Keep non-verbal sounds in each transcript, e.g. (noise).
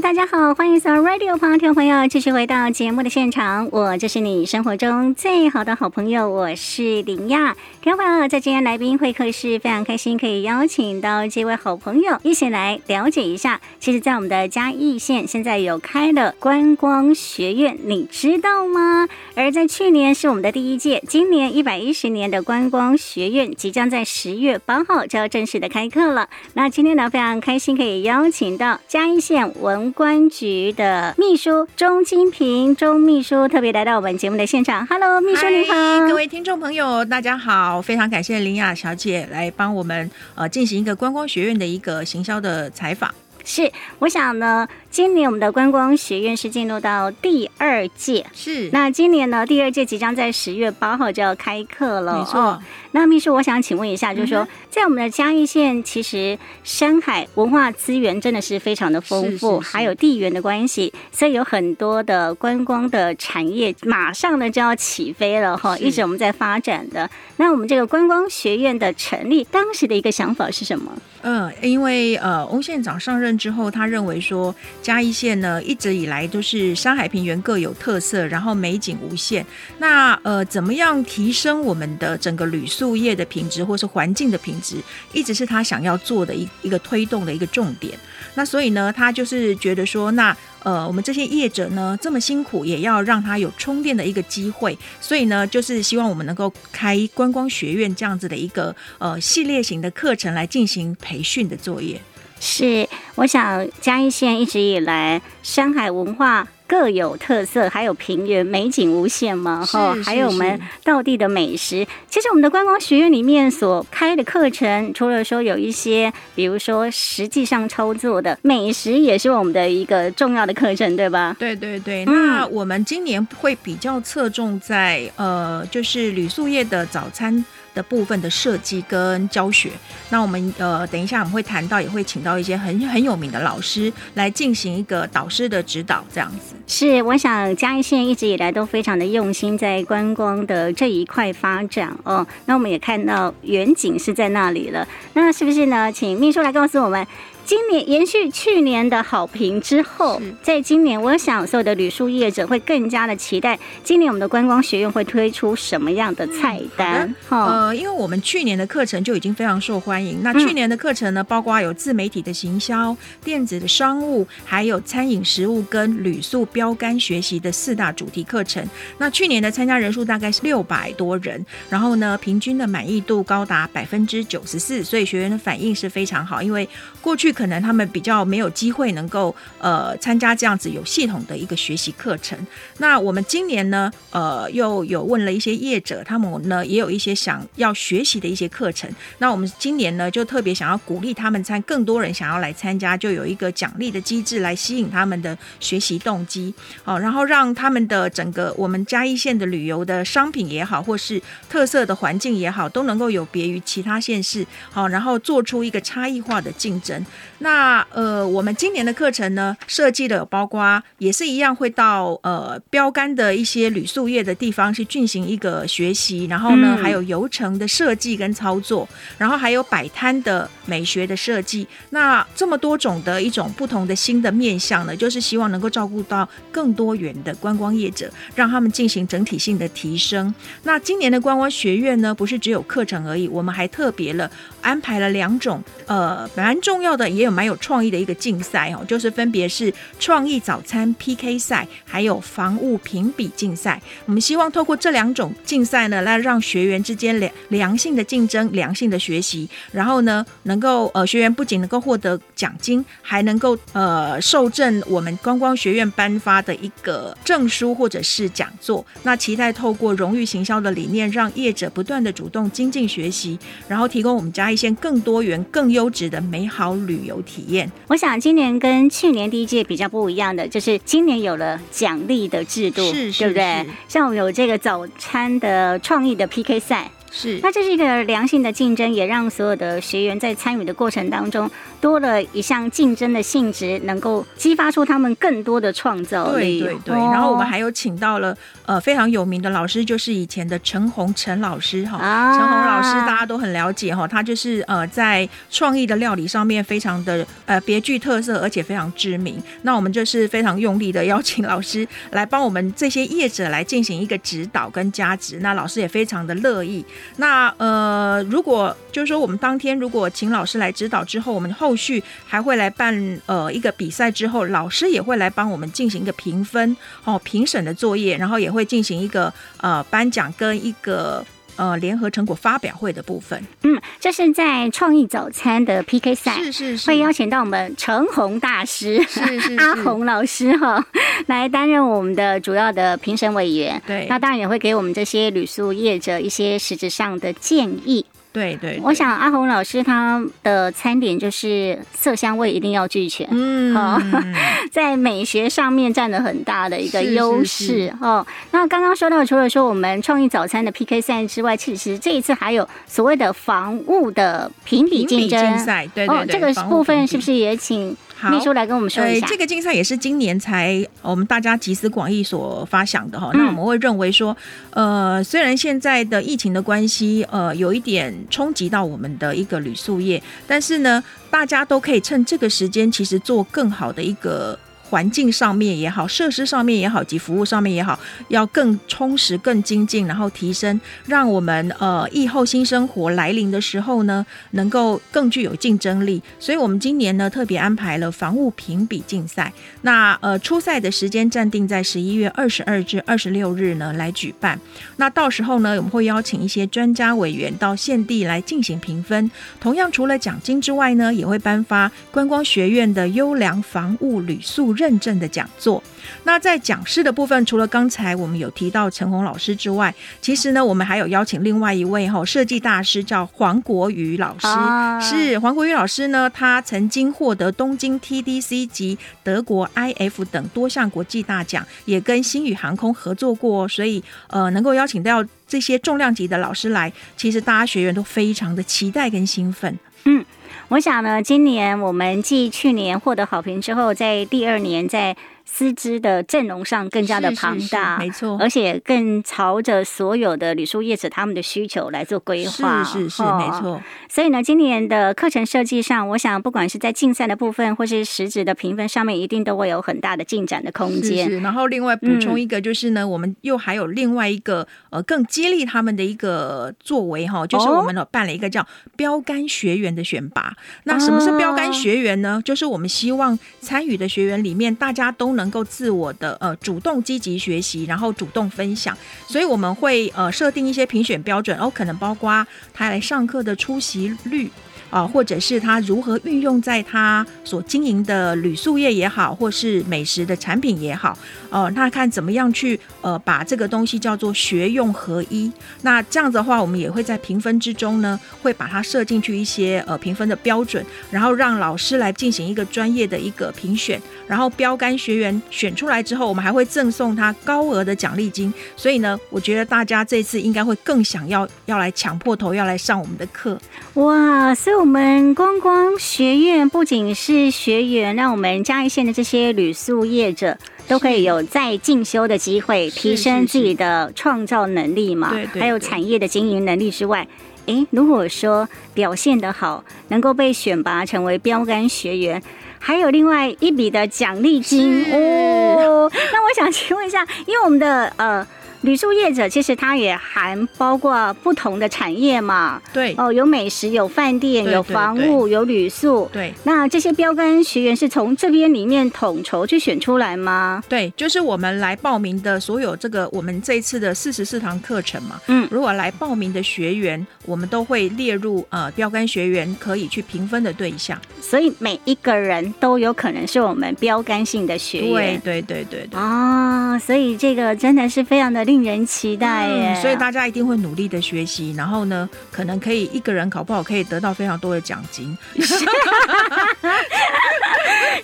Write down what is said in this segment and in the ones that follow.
大家好，欢迎所有 Radio 旁听众朋友继续回到节目的现场。我就是你生活中最好的好朋友，我是林亚。听众朋友，在今天来宾会客室，非常开心可以邀请到这位好朋友一起来了解一下。其实，在我们的嘉义县现在有开了观光学院，你知道吗？而在去年是我们的第一届，今年一百一十年的观光学院即将在十月八号就要正式的开课了。那今天呢，非常开心可以邀请到嘉义县文。官局的秘书钟金平，钟秘书特别来到我们节目的现场。Hello，秘书你好，各位听众朋友，大家好，非常感谢林雅小姐来帮我们呃进行一个观光学院的一个行销的采访。是，我想呢，今年我们的观光学院是进入到第二届，是。那今年呢，第二届即将在十月八号就要开课了，没错。哦那秘书，我想请问一下，就是说，在我们的嘉义县，其实山海文化资源真的是非常的丰富，还有地缘的关系，所以有很多的观光的产业马上呢就要起飞了哈，一直我们在发展的。那我们这个观光学院的成立，当时的一个想法是什么？嗯，因为呃，翁县长上任之后，他认为说嘉义县呢一直以来都是山海平原各有特色，然后美景无限。那呃，怎么样提升我们的整个旅宿业的品质，或是环境的品质，一直是他想要做的一 (laughs) 一个推动的一个重点。那所以呢，他就是觉得说，那呃，我们这些业者呢这么辛苦，也要让他有充电的一个机会。所以呢，就是希望我们能够开观光学院这样子的一个呃系列型的课程来进行培训的作业。是，我想嘉义县一直以来山海文化。各有特色，还有平原美景无限嘛，哈，还有我们道地的美食。其实我们的观光学院里面所开的课程，除了说有一些，比如说实际上操作的美食，也是我们的一个重要的课程，对吧？对对对。那我们今年会比较侧重在呃，就是旅宿业的早餐的部分的设计跟教学。那我们呃，等一下我们会谈到，也会请到一些很很有名的老师来进行一个导师的指导，这样子。是，我想嘉义县一直以来都非常的用心在观光的这一块发展哦。那我们也看到远景是在那里了，那是不是呢？请秘书来告诉我们。今年延续去年的好评之后，在今年，我想所有的旅宿业者会更加的期待，今年我们的观光学院会推出什么样的菜单？嗯、呃，因为我们去年的课程就已经非常受欢迎。那去年的课程呢，包括有自媒体的行销、电子的商务，还有餐饮食物跟旅宿标杆学习的四大主题课程。那去年的参加人数大概是六百多人，然后呢，平均的满意度高达百分之九十四，所以学员的反应是非常好。因为过去可能他们比较没有机会能够呃参加这样子有系统的一个学习课程。那我们今年呢，呃，又有问了一些业者，他们呢也有一些想要学习的一些课程。那我们今年呢，就特别想要鼓励他们参，更多人想要来参加，就有一个奖励的机制来吸引他们的学习动机。好，然后让他们的整个我们嘉义县的旅游的商品也好，或是特色的环境也好，都能够有别于其他县市。好，然后做出一个差异化的竞争。那呃，我们今年的课程呢，设计的有包括也是一样，会到呃标杆的一些铝塑业的地方去进行一个学习，然后呢，还有游程的设计跟操作，然后还有摆摊的美学的设计。那这么多种的一种不同的新的面向呢，就是希望能够照顾到更多元的观光业者，让他们进行整体性的提升。那今年的观光学院呢，不是只有课程而已，我们还特别了安排了两种呃蛮重要的，也有。蛮有创意的一个竞赛哦，就是分别是创意早餐 PK 赛，还有防务评比竞赛。我们希望透过这两种竞赛呢，来让学员之间良良性的竞争、良性的学习，然后呢，能够呃学员不仅能够获得奖金，还能够呃受赠我们观光学院颁发的一个证书或者是讲座。那期待透过荣誉行销的理念，让业者不断的主动精进学习，然后提供我们嘉义县更多元、更优质的美好旅游体验，我想今年跟去年第一届比较不一样的，就是今年有了奖励的制度，是，是，对不对？像我们有这个早餐的创意的 PK 赛。是，那这是一个良性的竞争，也让所有的学员在参与的过程当中多了一项竞争的性质，能够激发出他们更多的创造力。对对对。然后我们还有请到了呃非常有名的老师，就是以前的陈红陈老师哈。陈红老师大家都很了解哈，他就是呃在创意的料理上面非常的呃别具特色，而且非常知名。那我们就是非常用力的邀请老师来帮我们这些业者来进行一个指导跟加持。那老师也非常的乐意。那呃，如果就是说我们当天如果请老师来指导之后，我们后续还会来办呃一个比赛之后，老师也会来帮我们进行一个评分哦评审的作业，然后也会进行一个呃颁奖跟一个。呃，联合成果发表会的部分，嗯，这是在创意早餐的 PK 赛，是是是，会邀请到我们陈红大师，是是 (laughs) 是。阿红老师哈，来担任我们的主要的评审委员。对，那当然也会给我们这些旅宿业者一些实质上的建议。对，对对，我想阿红老师他的餐点就是色香味一定要俱全，嗯，好，(laughs) 在美学上面占了很大的一个优势哦。那刚刚说到，除了说我们创意早餐的 PK 赛之外，其实这一次还有所谓的防务的评比竞争赛，对对对，哦，这个部分是不是也请？秘书来跟我们说一下，这个竞赛也是今年才我们大家集思广益所发想的哈。那我们会认为说，呃，虽然现在的疫情的关系，呃，有一点冲击到我们的一个旅宿业，但是呢，大家都可以趁这个时间，其实做更好的一个。环境上面也好，设施上面也好，及服务上面也好，要更充实、更精进，然后提升，让我们呃疫后新生活来临的时候呢，能够更具有竞争力。所以，我们今年呢特别安排了房务评比竞赛。那呃初赛的时间暂定在十一月二十二至二十六日呢来举办。那到时候呢，我们会邀请一些专家委员到现地来进行评分。同样，除了奖金之外呢，也会颁发观光学院的优良房务旅宿认证的讲座。那在讲师的部分，除了刚才我们有提到陈红老师之外，其实呢，我们还有邀请另外一位哈设计大师，叫黄国瑜老师。啊、是黄国瑜老师呢，他曾经获得东京 TDC 及德国 IF 等多项国际大奖，也跟星宇航空合作过，所以呃，能够邀请到这些重量级的老师来，其实大家学员都非常的期待跟兴奋。嗯。我想呢，今年我们继去年获得好评之后，在第二年在。师资的阵容上更加的庞大，是是是，没错，而且更朝着所有的旅宿业者他们的需求来做规划，是是是，哦、没错。所以呢，今年的课程设计上，我想不管是在竞赛的部分，或是实质的评分上面，一定都会有很大的进展的空间。然后另外补充一个，就是呢，嗯、我们又还有另外一个呃更激励他们的一个作为哈，就是我们呢办了一个叫标杆学员的选拔。哦、那什么是标杆学员呢？就是我们希望参与的学员里面，大家都能。能够自我的呃主动积极学习，然后主动分享，所以我们会呃设定一些评选标准，哦，可能包括他来上课的出席率。啊，或者是他如何运用在他所经营的旅宿业也好，或是美食的产品也好，呃，那看怎么样去呃把这个东西叫做学用合一。那这样子的话，我们也会在评分之中呢，会把它设进去一些呃评分的标准，然后让老师来进行一个专业的一个评选，然后标杆学员选出来之后，我们还会赠送他高额的奖励金。所以呢，我觉得大家这次应该会更想要要来抢破头，要来上我们的课。哇，所以。我们观光学院不仅是学员，让我们嘉义县的这些旅宿业者都可以有再进修的机会，提升自己的创造能力嘛。对，还有产业的经营能力之外，诶，如果说表现得好，能够被选拔成为标杆学员，还有另外一笔的奖励金哦。那我想请问一下，因为我们的呃。旅宿业者其实它也含包括不同的产业嘛，对哦，有美食，有饭店，有房屋，有旅宿，对。那这些标杆学员是从这边里面统筹去选出来吗？对，就是我们来报名的所有这个我们这一次的四十四堂课程嘛，嗯，如果来报名的学员，我们都会列入呃标杆学员可以去评分的对象，所以每一个人都有可能是我们标杆性的学员，对对对对对。哦，所以这个真的是非常的。令人期待耶！嗯、所以大家一定会努力的学习，然后呢，可能可以一个人考不好可以得到非常多的奖金。(laughs)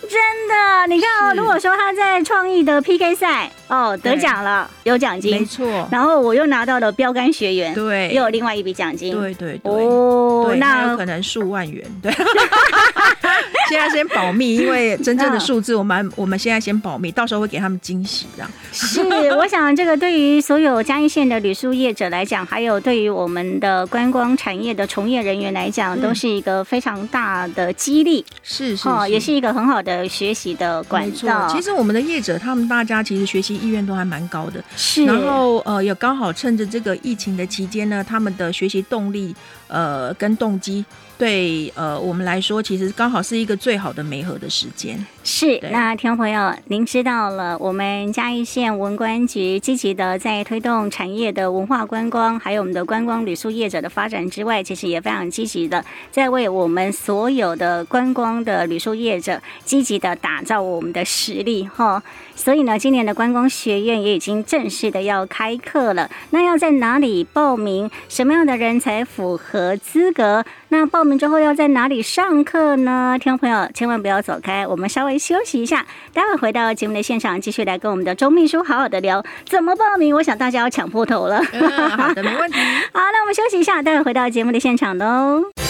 真的，你看哦，如果说他在创意的 PK 赛哦得奖了，有奖金，没错。然后我又拿到了标杆学员，对，又有另外一笔奖金，对对对。哦，那有可能数万元，对。(laughs) 现在先保密，因为真正的数字我们我们现在先保密，到时候会给他们惊喜这样。是，我想这个对于所有嘉义县的旅宿业者来讲，还有对于我们的观光产业的从业人员来讲，都是一个非常大的激励。是是，哦，也是一个很好的学习的管道。其实我们的业者，他们大家其实学习意愿都还蛮高的。是，然后呃，也刚好趁着这个疫情的期间呢，他们的学习动力呃跟动机。对，呃，我们来说，其实刚好是一个最好的媒合的时间。是，那听众朋友，您知道了，我们嘉义县文官局积极的在推动产业的文化观光，还有我们的观光旅宿业者的发展之外，其实也非常积极的在为我们所有的观光的旅宿业者积极的打造我们的实力，哈。所以呢，今年的观光学院也已经正式的要开课了。那要在哪里报名？什么样的人才符合资格？那报名之后要在哪里上课呢？听众朋友千万不要走开，我们稍微休息一下，待会回到节目的现场，继续来跟我们的钟秘书好好的聊怎么报名。我想大家要抢破头了。嗯，好的，没问题。好，那我们休息一下，待会回到节目的现场喽。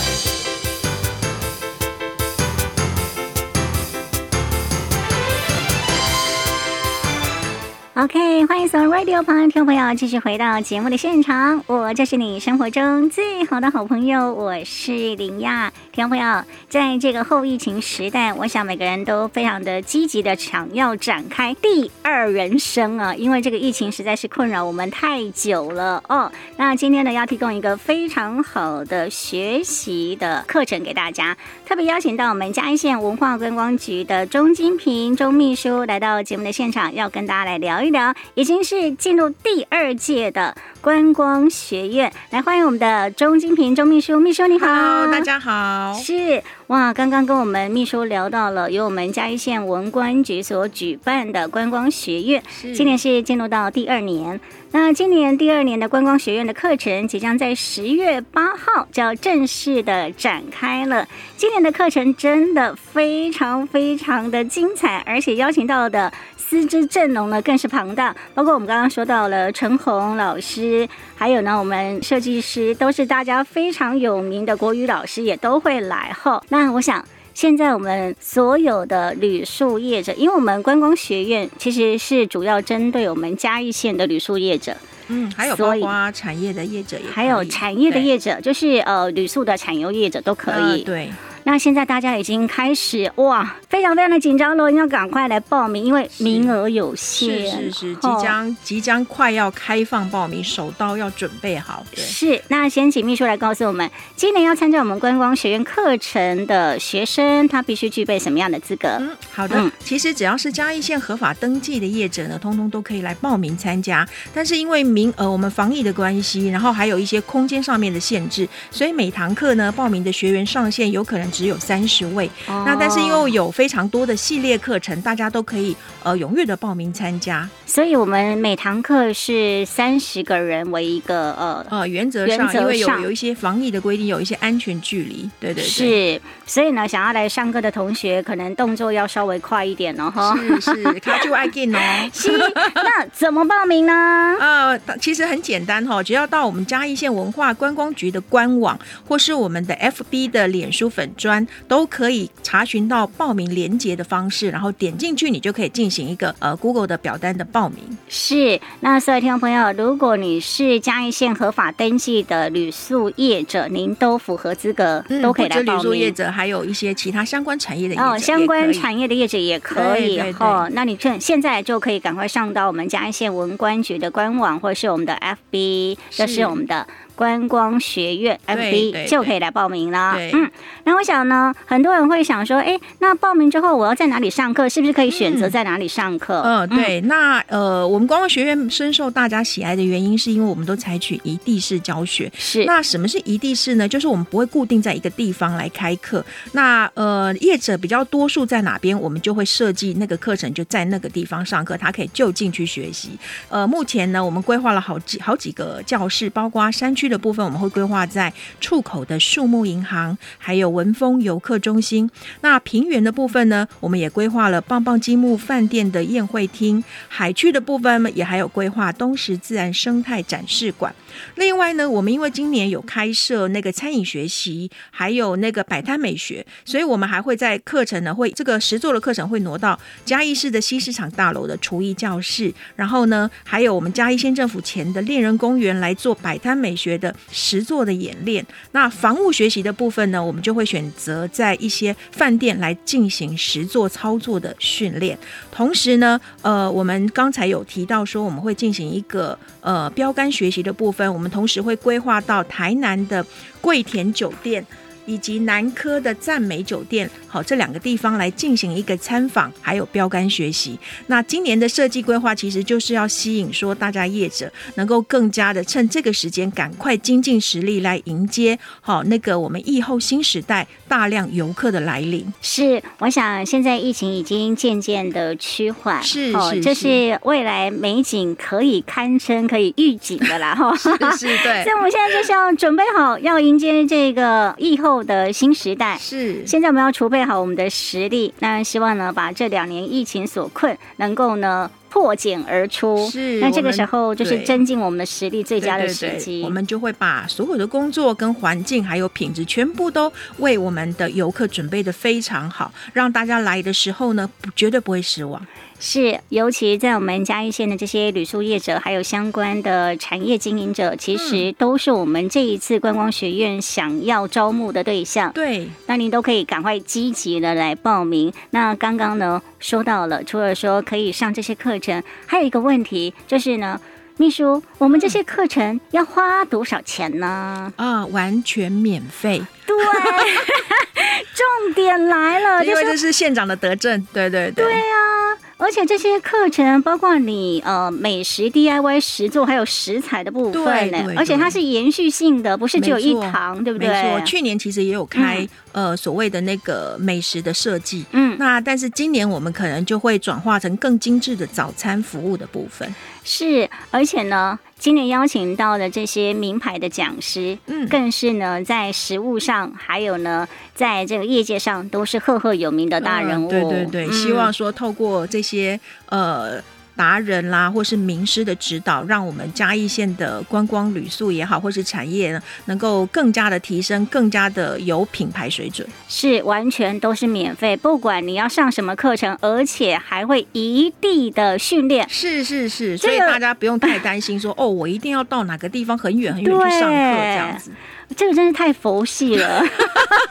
OK，欢迎所有 Radio 朋友听众朋友继续回到节目的现场。我就是你生活中最好的好朋友，我是林亚。听众朋友，在这个后疫情时代，我想每个人都非常的积极的想要展开第二人生啊，因为这个疫情实在是困扰我们太久了哦。那今天呢，要提供一个非常好的学习的课程给大家，特别邀请到我们嘉义县文化观光局的钟金平钟秘书来到节目的现场，要跟大家来聊一聊，已经是进入第二届的观光学院，来欢迎我们的钟金平钟秘书，秘书你好，Hello, 大家好。是哇，刚刚跟我们秘书聊到了，由我们嘉义县文官局所举办的观光学院，今年是进入到第二年。那今年第二年的观光学院的课程，即将在十月八号就要正式的展开了。今年的课程真的非常非常的精彩，而且邀请到的师资阵容呢更是庞大，包括我们刚刚说到了陈红老师，还有呢我们设计师都是大家非常有名的国语老师，也都会来后。那我想。现在我们所有的旅宿业者，因为我们观光学院其实是主要针对我们嘉义县的旅宿业者，嗯，还有包括产业的业者也，还有产业的业者，就是呃旅宿的产油业者都可以，呃、对。那现在大家已经开始哇，非常非常的紧张了，要赶快来报名，因为名额有限。是是是，即将、哦、即将快要开放报名，手刀要准备好。对，是。那先请秘书来告诉我们，今年要参加我们观光学院课程的学生，他必须具备什么样的资格？嗯，好的。嗯、其实只要是嘉义县合法登记的业者呢，通通都可以来报名参加。但是因为名额我们防疫的关系，然后还有一些空间上面的限制，所以每堂课呢报名的学员上限有可能。只有三十位，哦、那但是因为有非常多的系列课程，大家都可以呃踊跃的报名参加，所以我们每堂课是三十个人为一个呃呃原则上，因为有有一些防疫的规定，有一些安全距离，对对对，是，所以呢，想要来上课的同学，可能动作要稍微快一点哦，哈，是是，卡住爱进哦，(laughs) 是，那怎么报名呢？呃，其实很简单哈，只要到我们嘉义县文化观光局的官网，或是我们的 FB 的脸书粉专。都可以查询到报名连接的方式，然后点进去，你就可以进行一个呃 Google 的表单的报名。是，那所有听众朋友，如果你是嘉义县合法登记的旅宿业者，您都符合资格，嗯、都可以来报名。旅宿业者还有一些其他相关产业的业者，哦，相关产业的业者也可以哦。那你趁现在就可以赶快上到我们嘉义县文官局的官网，或者是我们的 FB，这是我们的。观光学院 FB 就可以来报名了。对，嗯，那我想呢，很多人会想说，哎，那报名之后我要在哪里上课？是不是可以选择在哪里上课？嗯，呃、对。嗯、那呃，我们观光学院深受大家喜爱的原因，是因为我们都采取一地式教学。是。那什么是一地式呢？就是我们不会固定在一个地方来开课。那呃，业者比较多数在哪边，我们就会设计那个课程就在那个地方上课，他可以就近去学习。呃，目前呢，我们规划了好几好几个教室，包括山区的部分，我们会规划在出口的树木银行，还有文峰游客中心。那平原的部分呢，我们也规划了棒棒积木饭店的宴会厅。海区的部分也还有规划东石自然生态展示馆。另外呢，我们因为今年有开设那个餐饮学习，还有那个摆摊美学，所以我们还会在课程呢，会这个实作的课程会挪到嘉义市的西市场大楼的厨艺教室。然后呢，还有我们嘉义县政府前的恋人公园来做摆摊美学的实作的演练。那防务学习的部分呢，我们就会选择在一些饭店来进行实作操作的训练。同时呢，呃，我们刚才有提到说，我们会进行一个呃标杆学习的部分。我们同时会规划到台南的桂田酒店，以及南科的赞美酒店，好，这两个地方来进行一个参访，还有标杆学习。那今年的设计规划其实就是要吸引说大家业者能够更加的趁这个时间赶快精进实力来迎接好那个我们疫后新时代大量游客的来临。是，我想现在疫情已经渐渐的趋缓，是哦，这是未来美景可以堪称可以预警的啦，哈，是是，对。所以我们现在就是要准备好要迎接这个疫后的新时代。是，现在我们要储备好我们的实力，那希望呢，把这两年疫情所困，能够呢破茧而出。是，那这个时候就是增进我们的实力最佳的时机。我们就会把所有的工作跟环境还有品质，全部都为我们的游客准备的非常好，让大家来的时候呢，绝对不会失望。是，尤其在我们嘉义县的这些旅宿业者，还有相关的产业经营者，其实都是我们这一次观光学院想要招募的对象。对，那您都可以赶快积极的来报名。那刚刚呢说到了，除了说可以上这些课程，还有一个问题就是呢，秘书，我们这些课程要花多少钱呢？啊，完全免费。对，(laughs) 重点来了，(laughs) 因为这是县长的德政。对对对。对啊。而且这些课程包括你呃美食 DIY 实作，还有食材的部分呢。对，对，而且它是延续性的，不是只有一堂，对不对？没错，去年其实也有开、嗯、呃所谓的那个美食的设计，嗯，那但是今年我们可能就会转化成更精致的早餐服务的部分。是，而且呢。今年邀请到的这些名牌的讲师，嗯，更是呢在实物上，还有呢在这个业界上，都是赫赫有名的大人物。嗯、对对对，嗯、希望说透过这些呃。达人啦，或是名师的指导，让我们嘉义县的观光旅宿也好，或是产业呢，能够更加的提升，更加的有品牌水准。是，完全都是免费，不管你要上什么课程，而且还会一地的训练。是是是，所以大家不用太担心说，说哦，我一定要到哪个地方很远很远去上课这样子。这个真是太佛系了，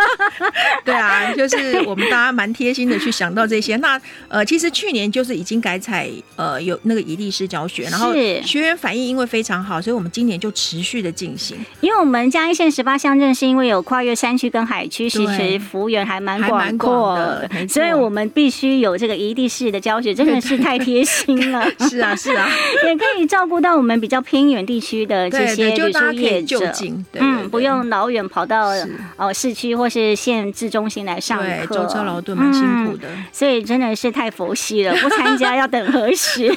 (laughs) 对啊，就是我们大家蛮贴心的去想到这些。那呃，其实去年就是已经改采呃有那个一地式教学，然后学员反应因为非常好，所以我们今年就持续的进行。因为我们嘉义县十八乡镇是因为有跨越山区跟海区，其实幅员还蛮广阔的，所以我们必须有这个一地式的教学，真的是太贴心了。(laughs) 是啊，是啊，(laughs) 也可以照顾到我们比较偏远地区的这些旅宿业者，嗯，不。用老远跑到哦市区或是县市中心来上课，舟车劳顿蛮辛苦的，嗯，所以真的是太佛系了。不参加要等何时？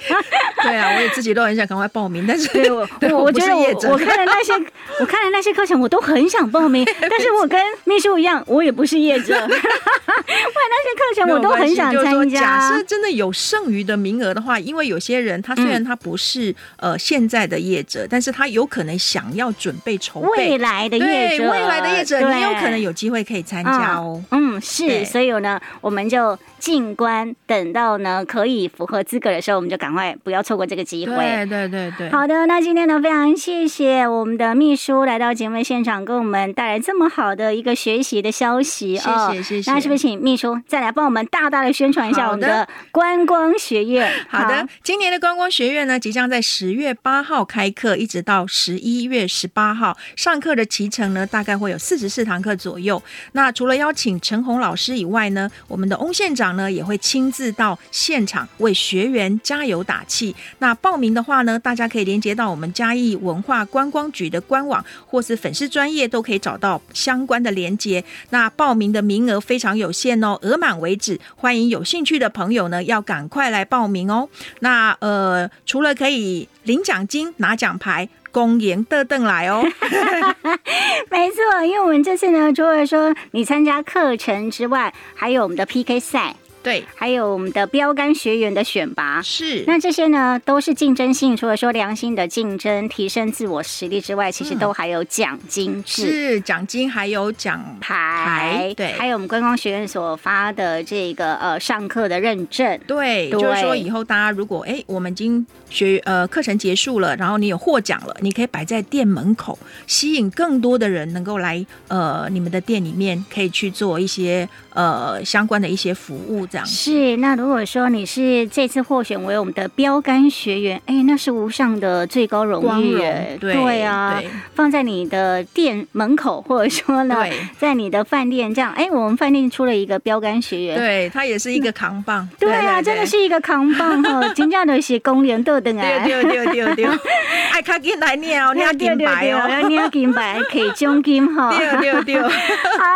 (laughs) 对啊，我也自己都很想赶快报名，但是对我 (laughs) 对我觉得我我看了那些 (laughs) 我看了那些课程，我都很想报名，但是我跟秘书一样，我也不是业者，为那些课程我都很想参加。假设真的有剩余的名额的话，因为有些人他虽然他不是呃现在的业者，但是他有可能想要准备筹备。未来的业者，未来的业者，你有可能有机会可以参加哦。嗯，是，所以呢，我们就静观，等到呢可以符合资格的时候，我们就赶快不要错过这个机会。对对对对。好的，那今天呢，非常谢谢我们的秘书来到节目现场，给我们带来这么好的一个学习的消息哦。谢谢谢谢。那是不是请秘书再来帮我们大大的宣传一下我们的观光学院？(laughs) 好的，今年的观光学院呢，即将在十月八号开课，一直到十一月十八号。上上课的期程呢，大概会有四十四堂课左右。那除了邀请陈红老师以外呢，我们的翁县长呢也会亲自到现场为学员加油打气。那报名的话呢，大家可以连接到我们嘉义文化观光局的官网，或是粉丝专业都可以找到相关的连接。那报名的名额非常有限哦，额满为止。欢迎有兴趣的朋友呢，要赶快来报名哦。那呃，除了可以领奖金、拿奖牌。公营的邓来哦，(laughs) 没错，因为我们这次呢，除了说你参加课程之外，还有我们的 PK 赛。对，还有我们的标杆学员的选拔。是，那这些呢都是竞争性，除了说良心的竞争、提升自我实力之外，其实都还有奖金制，是奖金还有奖牌，对，还有我们观光学院所发的这个呃上课的认证，对，对。就是说以后大家如果哎我们已经学呃课程结束了，然后你有获奖了，你可以摆在店门口，吸引更多的人能够来呃你们的店里面，可以去做一些呃相关的一些服务。是，那如果说你是这次获选为我们的标杆学员，哎，那是无上的最高荣誉，对对啊，对。放在你的店门口，或者说呢，在你的饭店这样，哎，我们饭店出了一个标杆学员，对，他也是一个扛棒，对啊，真的是一个扛棒哈，(laughs) 真正的是公联豆等啊，对对对对，(laughs) 爱卡进来念哦，念金牌哦，念金牌可以奖金哈，对对对，(laughs) 好，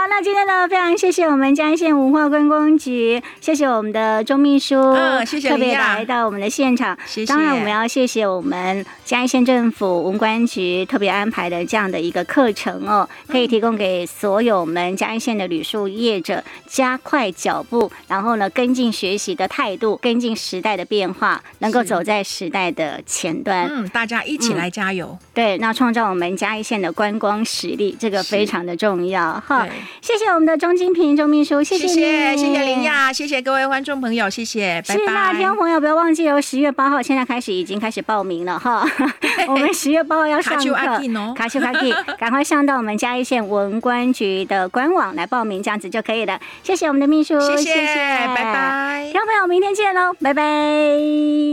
那今天呢，非常谢谢我们嘉义县文化观光局。谢谢我们的钟秘书，嗯，谢谢，特别来到我们的现场。谢谢。当然，我们要谢谢我们嘉义县政府文官局特别安排的这样的一个课程哦，可以提供给所有我们嘉义县的旅宿业者加快脚步，然后呢，跟进学习的态度，跟进时代的变化，能够走在时代的前端。嗯，大家一起来加油。嗯、对，那创造我们嘉义县的观光实力，这个非常的重要。哈，谢谢我们的钟金平钟秘书，谢谢你，谢谢林亚，谢谢。各位观众朋友，谢谢，拜拜。是那听众朋友不要忘记哦，十月八号现在开始已经开始报名了哈。(laughs) 我们十月八号要上课，卡丘卡蒂，(laughs) 赶快上到我们嘉义县文官局的官网来报名，这样子就可以了。谢谢我们的秘书，谢谢，谢谢拜拜。听众朋友，明天见喽，拜拜。